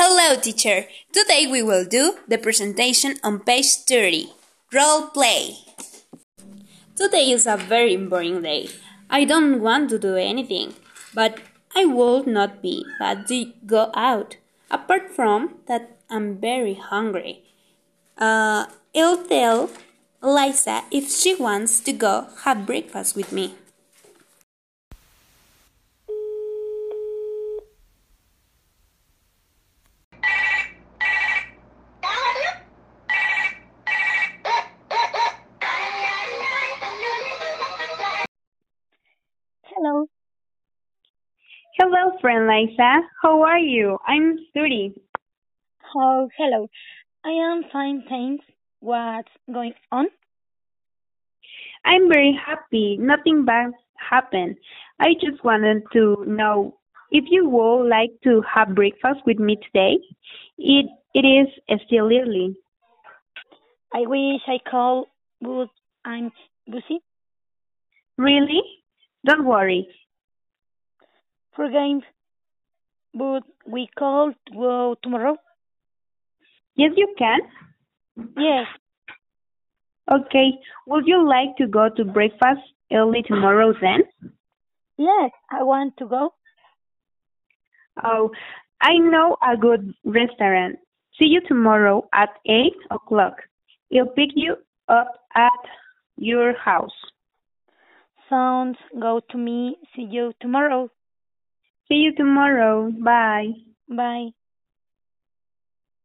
Hello, teacher. Today we will do the presentation on page 30. Role play. Today is a very boring day. I don't want to do anything, but I would not be bad to go out. Apart from that, I'm very hungry. Uh, I'll tell Eliza if she wants to go have breakfast with me. Hello. Hello, friend Liza. How are you? I'm Suri. Oh, hello. I am fine, thanks. What's going on? I'm very happy. Nothing bad happened. I just wanted to know if you would like to have breakfast with me today. It it is still early. I wish I called, but I'm busy. Really? Don't worry. For games. But we call to uh, tomorrow? Yes, you can. Yes. Okay. Would you like to go to breakfast early tomorrow then? Yes, I want to go. Oh, I know a good restaurant. See you tomorrow at 8 o'clock. I'll pick you up at your house. Sounds go to me. See you tomorrow. See you tomorrow. Bye. Bye.